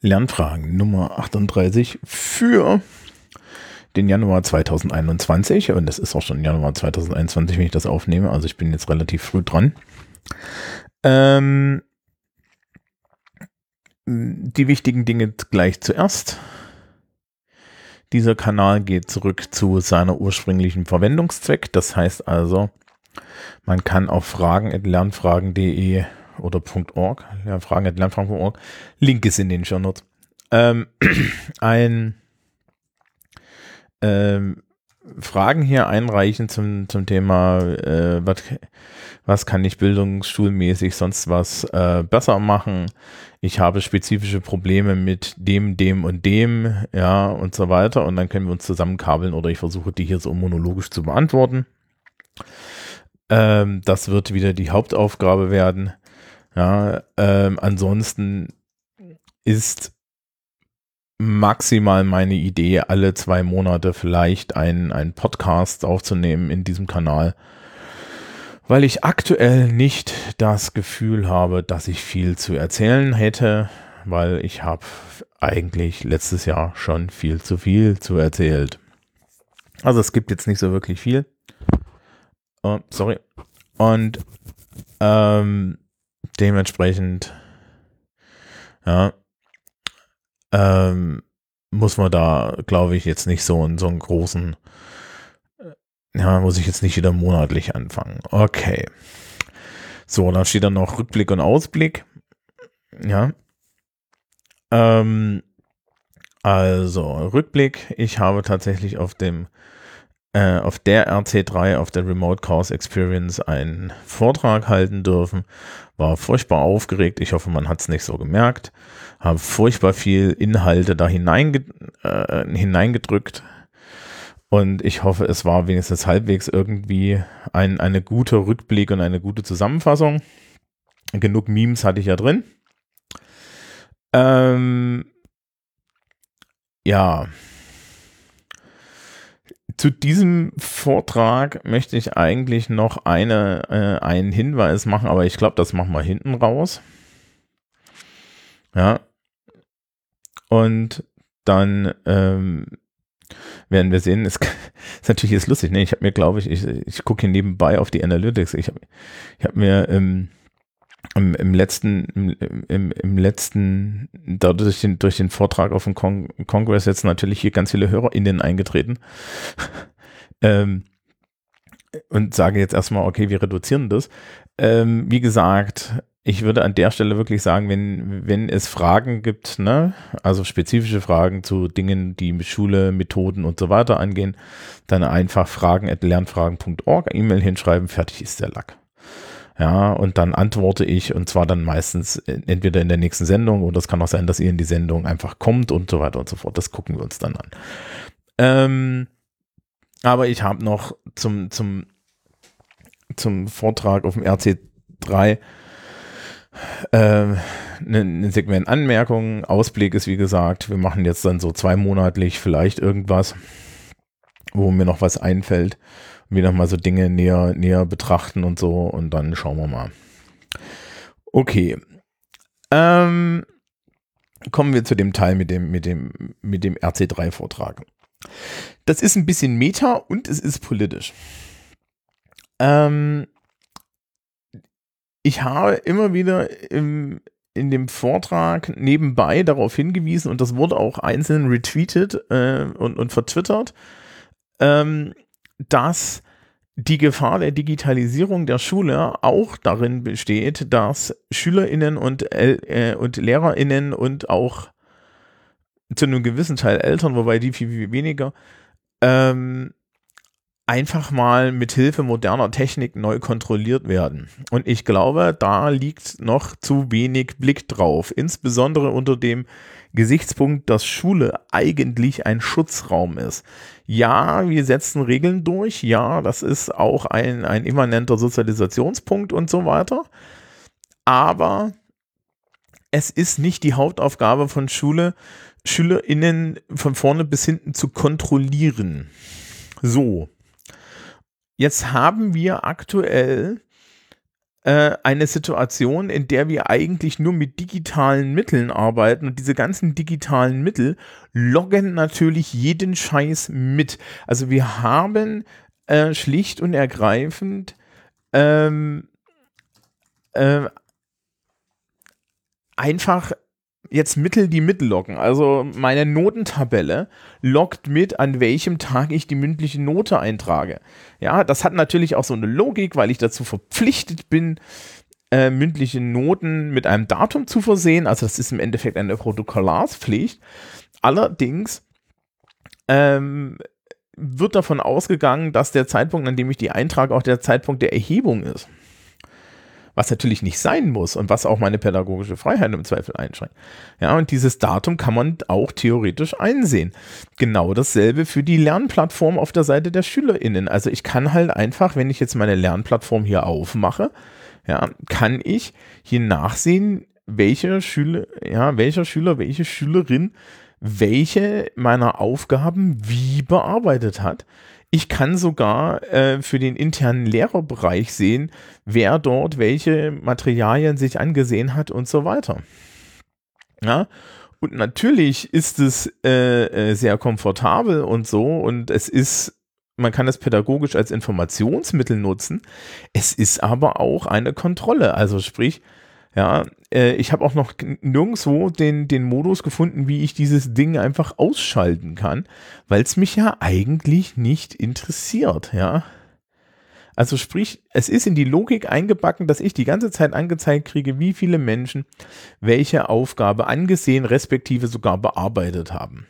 Lernfragen Nummer 38 für den Januar 2021. Und es ist auch schon Januar 2021, wenn ich das aufnehme. Also ich bin jetzt relativ früh dran. Ähm, die wichtigen Dinge gleich zuerst. Dieser Kanal geht zurück zu seiner ursprünglichen Verwendungszweck. Das heißt also, man kann auf fragen.lernfragen.de oder .org, ja, fragen.lernfragen.org, Link ist in den Show Notes, ähm, ein ähm, Fragen hier einreichen zum, zum Thema, äh, was, was kann ich bildungsschulmäßig sonst was äh, besser machen? Ich habe spezifische Probleme mit dem, dem und dem, ja, und so weiter. Und dann können wir uns zusammenkabeln oder ich versuche die hier so monologisch zu beantworten. Ähm, das wird wieder die Hauptaufgabe werden. Ja, ähm, ansonsten ist maximal meine Idee, alle zwei Monate vielleicht einen, Podcast aufzunehmen in diesem Kanal, weil ich aktuell nicht das Gefühl habe, dass ich viel zu erzählen hätte, weil ich habe eigentlich letztes Jahr schon viel zu viel zu erzählt. Also es gibt jetzt nicht so wirklich viel. Oh, sorry. Und ähm, dementsprechend, ja, ähm, muss man da, glaube ich, jetzt nicht so, in so einen großen, äh, ja, muss ich jetzt nicht wieder monatlich anfangen. Okay. So, dann steht da noch Rückblick und Ausblick. Ja. Ähm, also, Rückblick. Ich habe tatsächlich auf dem äh, auf der RC3, auf der Remote Course Experience, einen Vortrag halten dürfen. War furchtbar aufgeregt. Ich hoffe, man hat es nicht so gemerkt. Habe furchtbar viel Inhalte da hineinge äh, hineingedrückt. Und ich hoffe, es war wenigstens halbwegs irgendwie ein eine gute Rückblick und eine gute Zusammenfassung. Genug Memes hatte ich ja drin. Ähm, ja, zu diesem Vortrag möchte ich eigentlich noch eine, äh, einen Hinweis machen, aber ich glaube, das machen wir hinten raus. Ja. Und dann ähm, werden wir sehen, es ist natürlich jetzt lustig, ne? Ich habe mir, glaube ich, ich, ich gucke hier nebenbei auf die Analytics. Ich habe ich hab mir ähm, im, im letzten, im, im, im letzten, dadurch durch den, durch den Vortrag auf dem Kong Kongress jetzt natürlich hier ganz viele HörerInnen eingetreten. ähm, und sage jetzt erstmal, okay, wir reduzieren das. Ähm, wie gesagt, ich würde an der Stelle wirklich sagen, wenn, wenn es Fragen gibt, ne, also spezifische Fragen zu Dingen, die mit Schule, Methoden und so weiter angehen, dann einfach fragen at lernfragen.org, E-Mail hinschreiben, fertig ist der Lack. Ja, und dann antworte ich und zwar dann meistens entweder in der nächsten Sendung oder es kann auch sein, dass ihr in die Sendung einfach kommt und so weiter und so fort. Das gucken wir uns dann an. Ähm, aber ich habe noch zum, zum, zum Vortrag auf dem RC3 ein äh, ne, Segment Anmerkungen. Ausblick ist wie gesagt, wir machen jetzt dann so zweimonatlich vielleicht irgendwas, wo mir noch was einfällt wir nochmal so Dinge näher, näher betrachten und so und dann schauen wir mal. Okay. Ähm, kommen wir zu dem Teil mit dem, mit dem, mit dem RC3-Vortrag. Das ist ein bisschen Meta und es ist politisch. Ähm, ich habe immer wieder im, in dem Vortrag nebenbei darauf hingewiesen und das wurde auch einzeln retweetet äh, und, und vertwittert, ähm, dass die Gefahr der Digitalisierung der Schule auch darin besteht, dass SchülerInnen und, äh, und LehrerInnen und auch zu einem gewissen Teil Eltern, wobei die viel, viel weniger, ähm, einfach mal mit Hilfe moderner Technik neu kontrolliert werden. Und ich glaube, da liegt noch zu wenig Blick drauf, insbesondere unter dem Gesichtspunkt, dass Schule eigentlich ein Schutzraum ist. Ja, wir setzen Regeln durch, ja, das ist auch ein, ein immanenter Sozialisationspunkt und so weiter. Aber es ist nicht die Hauptaufgabe von Schule, SchülerInnen von vorne bis hinten zu kontrollieren. So. Jetzt haben wir aktuell äh, eine Situation, in der wir eigentlich nur mit digitalen Mitteln arbeiten und diese ganzen digitalen Mittel loggen natürlich jeden Scheiß mit. Also wir haben äh, schlicht und ergreifend ähm, äh, einfach jetzt Mittel, die mitloggen. Also meine Notentabelle loggt mit, an welchem Tag ich die mündliche Note eintrage. Ja, das hat natürlich auch so eine Logik, weil ich dazu verpflichtet bin, äh, mündliche Noten mit einem Datum zu versehen. Also das ist im Endeffekt eine Protokollarspflicht. Allerdings ähm, wird davon ausgegangen, dass der Zeitpunkt, an dem ich die eintrage, auch der Zeitpunkt der Erhebung ist was natürlich nicht sein muss und was auch meine pädagogische Freiheit im Zweifel einschränkt. Ja, und dieses Datum kann man auch theoretisch einsehen. Genau dasselbe für die Lernplattform auf der Seite der SchülerInnen. Also ich kann halt einfach, wenn ich jetzt meine Lernplattform hier aufmache, ja, kann ich hier nachsehen, welche Schüler, ja, welcher Schüler, welche Schülerin welche meiner Aufgaben wie bearbeitet hat. Ich kann sogar äh, für den internen Lehrerbereich sehen, wer dort welche Materialien sich angesehen hat und so weiter. Ja, und natürlich ist es äh, äh, sehr komfortabel und so und es ist, man kann es pädagogisch als Informationsmittel nutzen. Es ist aber auch eine Kontrolle. Also sprich, ja, äh, ich habe auch noch nirgendwo den, den Modus gefunden, wie ich dieses Ding einfach ausschalten kann, weil es mich ja eigentlich nicht interessiert, ja. Also sprich, es ist in die Logik eingebacken, dass ich die ganze Zeit angezeigt kriege, wie viele Menschen welche Aufgabe angesehen, respektive sogar bearbeitet haben.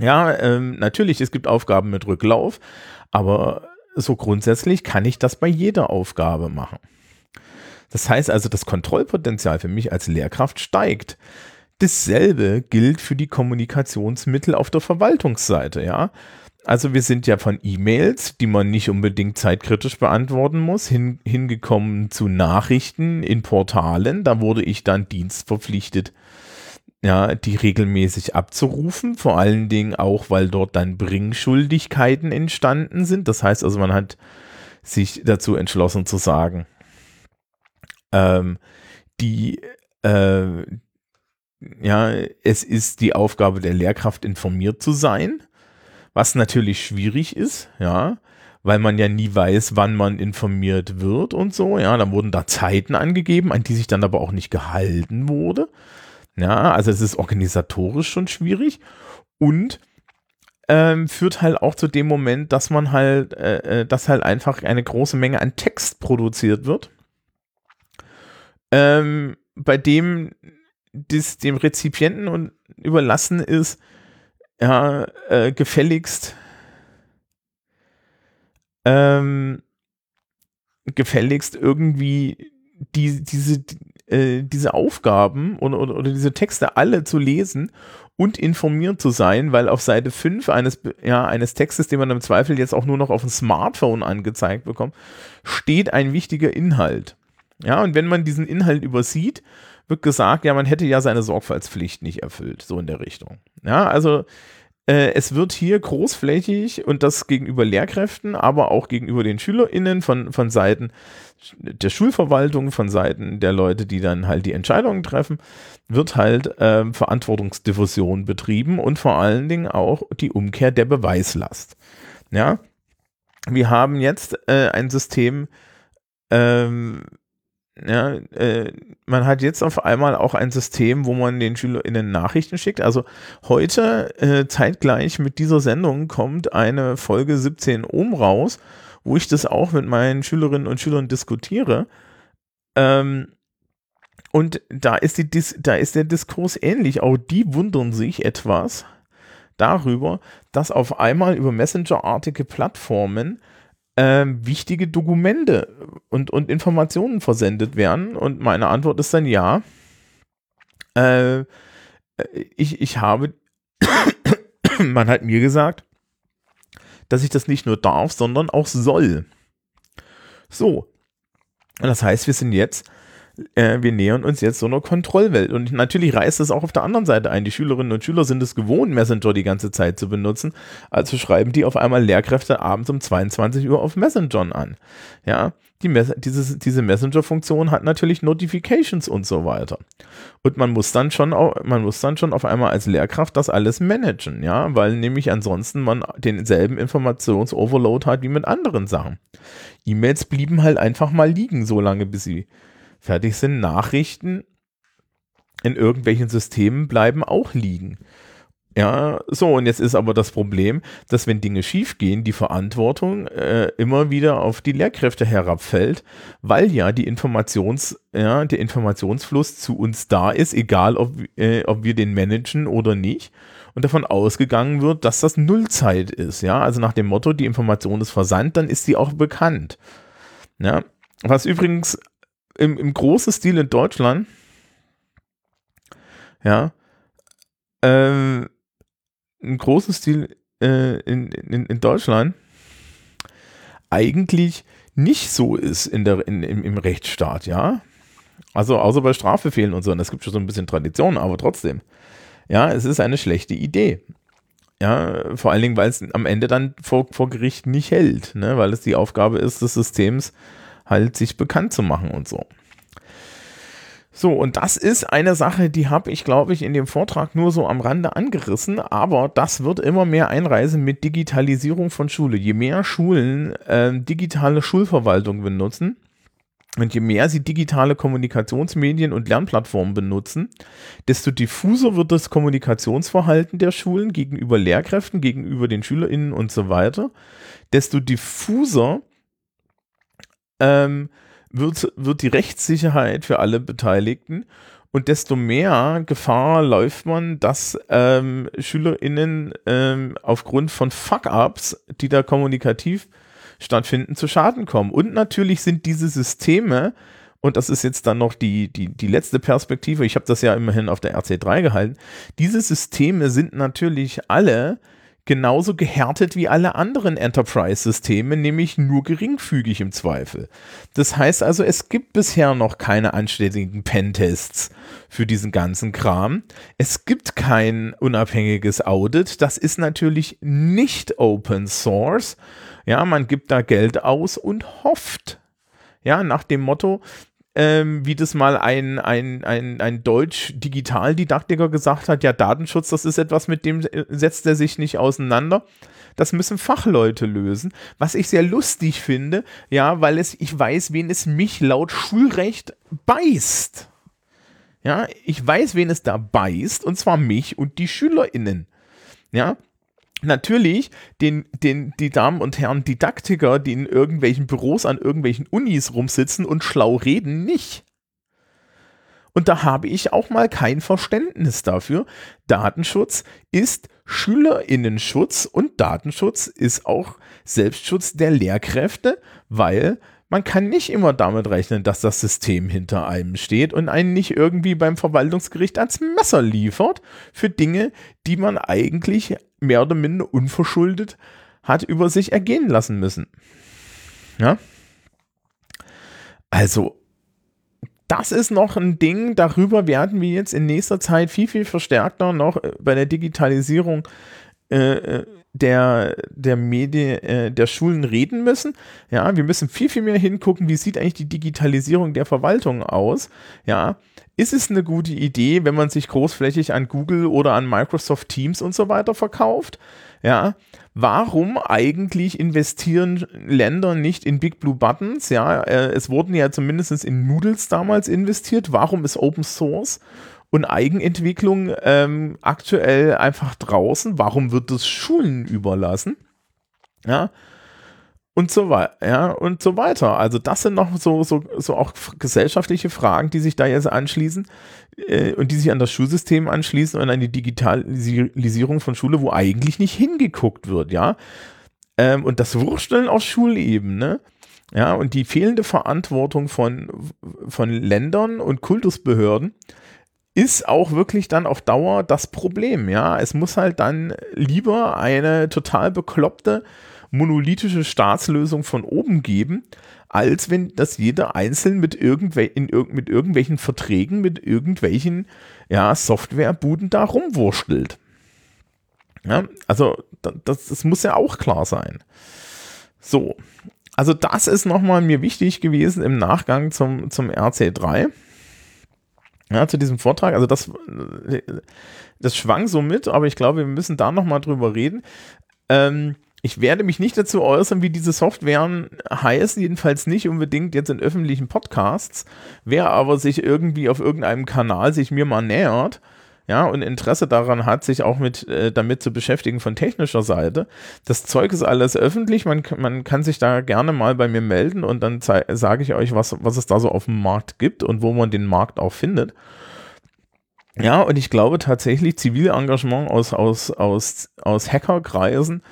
Ja, ähm, natürlich, es gibt Aufgaben mit Rücklauf, aber so grundsätzlich kann ich das bei jeder Aufgabe machen. Das heißt also, das Kontrollpotenzial für mich als Lehrkraft steigt. Dasselbe gilt für die Kommunikationsmittel auf der Verwaltungsseite, ja. Also wir sind ja von E-Mails, die man nicht unbedingt zeitkritisch beantworten muss, hin, hingekommen zu Nachrichten in Portalen. Da wurde ich dann dienstverpflichtet, ja, die regelmäßig abzurufen. Vor allen Dingen auch, weil dort dann Bringschuldigkeiten entstanden sind. Das heißt also, man hat sich dazu entschlossen zu sagen, ähm, die, äh, ja, es ist die Aufgabe der Lehrkraft, informiert zu sein, was natürlich schwierig ist, ja, weil man ja nie weiß, wann man informiert wird und so, ja, dann wurden da Zeiten angegeben, an die sich dann aber auch nicht gehalten wurde, ja, also es ist organisatorisch schon schwierig und ähm, führt halt auch zu dem Moment, dass man halt, äh, äh dass halt einfach eine große Menge an Text produziert wird ähm, bei dem das dem Rezipienten und überlassen ist, ja, äh, gefälligst ähm, gefälligst irgendwie die, diese, äh, diese Aufgaben oder, oder, oder, diese Texte alle zu lesen und informiert zu sein, weil auf Seite 5 eines, ja, eines Textes, den man im Zweifel jetzt auch nur noch auf dem Smartphone angezeigt bekommt, steht ein wichtiger Inhalt. Ja, und wenn man diesen Inhalt übersieht, wird gesagt, ja, man hätte ja seine Sorgfaltspflicht nicht erfüllt, so in der Richtung. Ja, also äh, es wird hier großflächig und das gegenüber Lehrkräften, aber auch gegenüber den SchülerInnen von, von Seiten der Schulverwaltung, von Seiten der Leute, die dann halt die Entscheidungen treffen, wird halt äh, Verantwortungsdiffusion betrieben und vor allen Dingen auch die Umkehr der Beweislast. Ja, wir haben jetzt äh, ein System, ähm, ja, äh, man hat jetzt auf einmal auch ein System, wo man den SchülerInnen Nachrichten schickt. Also heute, äh, zeitgleich mit dieser Sendung, kommt eine Folge 17 Ohm raus, wo ich das auch mit meinen Schülerinnen und Schülern diskutiere. Ähm, und da ist, die, da ist der Diskurs ähnlich. Auch die wundern sich etwas darüber, dass auf einmal über Messenger-artige Plattformen äh, wichtige Dokumente und, und Informationen versendet werden? Und meine Antwort ist dann ja. Äh, ich, ich habe, man hat mir gesagt, dass ich das nicht nur darf, sondern auch soll. So. Das heißt, wir sind jetzt äh, wir nähern uns jetzt so einer Kontrollwelt. Und natürlich reißt es auch auf der anderen Seite ein. Die Schülerinnen und Schüler sind es gewohnt, Messenger die ganze Zeit zu benutzen. Also schreiben die auf einmal Lehrkräfte abends um 22 Uhr auf Messenger an. Ja, die Mes dieses, diese Messenger-Funktion hat natürlich Notifications und so weiter. Und man muss dann schon, auch, man muss dann schon auf einmal als Lehrkraft das alles managen, ja, weil nämlich ansonsten man denselben Informationsoverload hat wie mit anderen Sachen. E-Mails blieben halt einfach mal liegen, so lange bis sie fertig sind. Nachrichten in irgendwelchen Systemen bleiben auch liegen. Ja, so, und jetzt ist aber das Problem, dass wenn Dinge schiefgehen, die Verantwortung äh, immer wieder auf die Lehrkräfte herabfällt, weil ja die Informations, ja, der Informationsfluss zu uns da ist, egal ob, äh, ob wir den managen oder nicht. Und davon ausgegangen wird, dass das Nullzeit ist, ja. Also nach dem Motto, die Information ist versandt, dann ist sie auch bekannt. Ja. Was übrigens im, im großen Stil in Deutschland, ja, ähm, ein großes Stil äh, in, in, in Deutschland eigentlich nicht so ist in der, in, im, im Rechtsstaat, ja. Also außer bei Strafbefehlen und so, und das gibt schon so ein bisschen Tradition, aber trotzdem. Ja, es ist eine schlechte Idee. Ja, vor allen Dingen, weil es am Ende dann vor, vor Gericht nicht hält, ne? weil es die Aufgabe ist des Systems, halt sich bekannt zu machen und so. So, und das ist eine Sache, die habe ich, glaube ich, in dem Vortrag nur so am Rande angerissen, aber das wird immer mehr einreisen mit Digitalisierung von Schule. Je mehr Schulen äh, digitale Schulverwaltung benutzen, und je mehr sie digitale Kommunikationsmedien und Lernplattformen benutzen, desto diffuser wird das Kommunikationsverhalten der Schulen gegenüber Lehrkräften, gegenüber den SchülerInnen und so weiter. Desto diffuser ähm, wird, wird die Rechtssicherheit für alle Beteiligten und desto mehr Gefahr läuft man, dass ähm, SchülerInnen ähm, aufgrund von Fuck-Ups, die da kommunikativ stattfinden, zu Schaden kommen. Und natürlich sind diese Systeme, und das ist jetzt dann noch die, die, die letzte Perspektive, ich habe das ja immerhin auf der RC3 gehalten, diese Systeme sind natürlich alle genauso gehärtet wie alle anderen Enterprise-Systeme, nämlich nur geringfügig im Zweifel. Das heißt also, es gibt bisher noch keine anständigen Pentests für diesen ganzen Kram. Es gibt kein unabhängiges Audit. Das ist natürlich nicht Open Source. Ja, man gibt da Geld aus und hofft. Ja, nach dem Motto, ähm, wie das mal ein, ein, ein, ein Deutsch-Digitaldidaktiker gesagt hat, ja, Datenschutz, das ist etwas, mit dem setzt er sich nicht auseinander. Das müssen Fachleute lösen, was ich sehr lustig finde, ja, weil es, ich weiß, wen es mich laut Schulrecht beißt. Ja, ich weiß, wen es da beißt, und zwar mich und die SchülerInnen. Ja, natürlich den, den, die Damen und Herren Didaktiker, die in irgendwelchen Büros an irgendwelchen Unis rumsitzen und schlau reden, nicht. Und da habe ich auch mal kein Verständnis dafür. Datenschutz ist Schülerinnenschutz und Datenschutz ist auch Selbstschutz der Lehrkräfte, weil man kann nicht immer damit rechnen, dass das System hinter einem steht und einen nicht irgendwie beim Verwaltungsgericht ans Messer liefert für Dinge, die man eigentlich mehr oder minder unverschuldet hat über sich ergehen lassen müssen. Ja? Also, das ist noch ein Ding, darüber werden wir jetzt in nächster Zeit viel, viel verstärkter noch äh, bei der Digitalisierung äh, der, der Medien, äh, der Schulen reden müssen. Ja, wir müssen viel, viel mehr hingucken, wie sieht eigentlich die Digitalisierung der Verwaltung aus. Ja, ist es eine gute Idee, wenn man sich großflächig an Google oder an Microsoft Teams und so weiter verkauft? Ja, warum eigentlich investieren Länder nicht in Big Blue Buttons? Ja, äh, es wurden ja zumindest in Noodles damals investiert. Warum ist Open Source und Eigenentwicklung ähm, aktuell einfach draußen? Warum wird das Schulen überlassen? Ja. Und so weiter, ja, und so weiter. Also, das sind noch so, so, so auch gesellschaftliche Fragen, die sich da jetzt anschließen äh, und die sich an das Schulsystem anschließen und an die Digitalisierung von Schule, wo eigentlich nicht hingeguckt wird, ja. Ähm, und das Wursteln auf Schulebene, ja, und die fehlende Verantwortung von, von Ländern und Kultusbehörden, ist auch wirklich dann auf Dauer das Problem, ja. Es muss halt dann lieber eine total bekloppte monolithische Staatslösung von oben geben, als wenn das jeder einzeln mit, irgendwel in, mit irgendwelchen Verträgen, mit irgendwelchen ja, Softwarebuden da rumwurstelt. Ja, also das, das muss ja auch klar sein. So, also das ist nochmal mir wichtig gewesen im Nachgang zum, zum RC3. Ja, zu diesem Vortrag. Also das, das schwang so mit, aber ich glaube, wir müssen da nochmal drüber reden. Ähm, ich werde mich nicht dazu äußern, wie diese Softwaren heißen, jedenfalls nicht unbedingt jetzt in öffentlichen Podcasts. Wer aber sich irgendwie auf irgendeinem Kanal sich mir mal nähert, ja, und Interesse daran hat, sich auch mit äh, damit zu beschäftigen von technischer Seite. Das Zeug ist alles öffentlich, man, man kann sich da gerne mal bei mir melden und dann sage ich euch, was, was es da so auf dem Markt gibt und wo man den Markt auch findet. Ja, und ich glaube tatsächlich, Zivilengagement aus, aus, aus, aus Hackerkreisen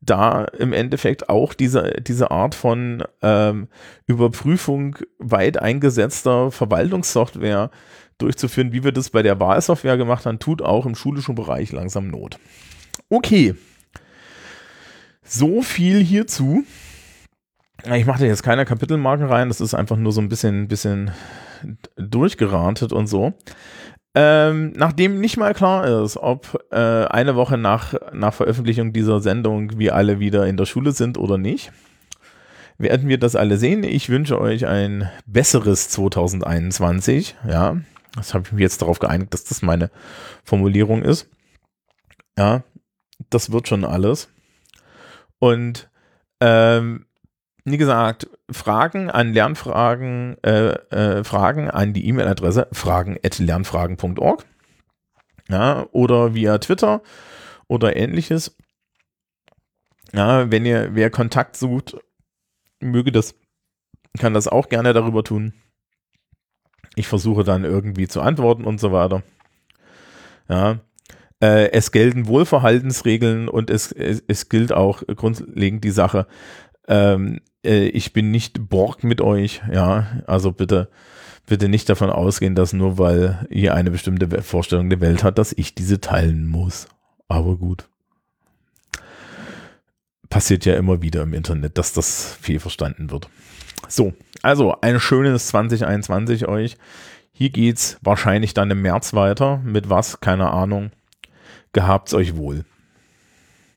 da im Endeffekt auch diese, diese Art von ähm, Überprüfung weit eingesetzter Verwaltungssoftware durchzuführen, wie wir das bei der Wahlsoftware gemacht haben, tut auch im schulischen Bereich langsam Not. Okay. So viel hierzu. Ich mache jetzt keine Kapitelmarken rein, das ist einfach nur so ein bisschen, bisschen durchgeratet und so. Ähm, nachdem nicht mal klar ist, ob äh, eine Woche nach, nach Veröffentlichung dieser Sendung wir alle wieder in der Schule sind oder nicht, werden wir das alle sehen. Ich wünsche euch ein besseres 2021. Ja, das habe ich mich jetzt darauf geeinigt, dass das meine Formulierung ist. Ja, das wird schon alles. Und ähm, wie gesagt, Fragen an Lernfragen, äh, äh, Fragen an die E-Mail-Adresse fragen.lernfragen.org ja, oder via Twitter oder ähnliches. Ja, wenn ihr, wer Kontakt sucht, möge das, kann das auch gerne darüber tun. Ich versuche dann irgendwie zu antworten und so weiter. Ja, äh, es gelten Wohlverhaltensregeln und es, es, es gilt auch grundlegend die Sache, ähm, äh, ich bin nicht Borg mit euch, ja, also bitte, bitte nicht davon ausgehen, dass nur weil ihr eine bestimmte Vorstellung der Welt hat, dass ich diese teilen muss. Aber gut. Passiert ja immer wieder im Internet, dass das viel verstanden wird. So, also ein schönes 2021 euch. Hier geht's wahrscheinlich dann im März weiter. Mit was? Keine Ahnung. Gehabt's euch wohl.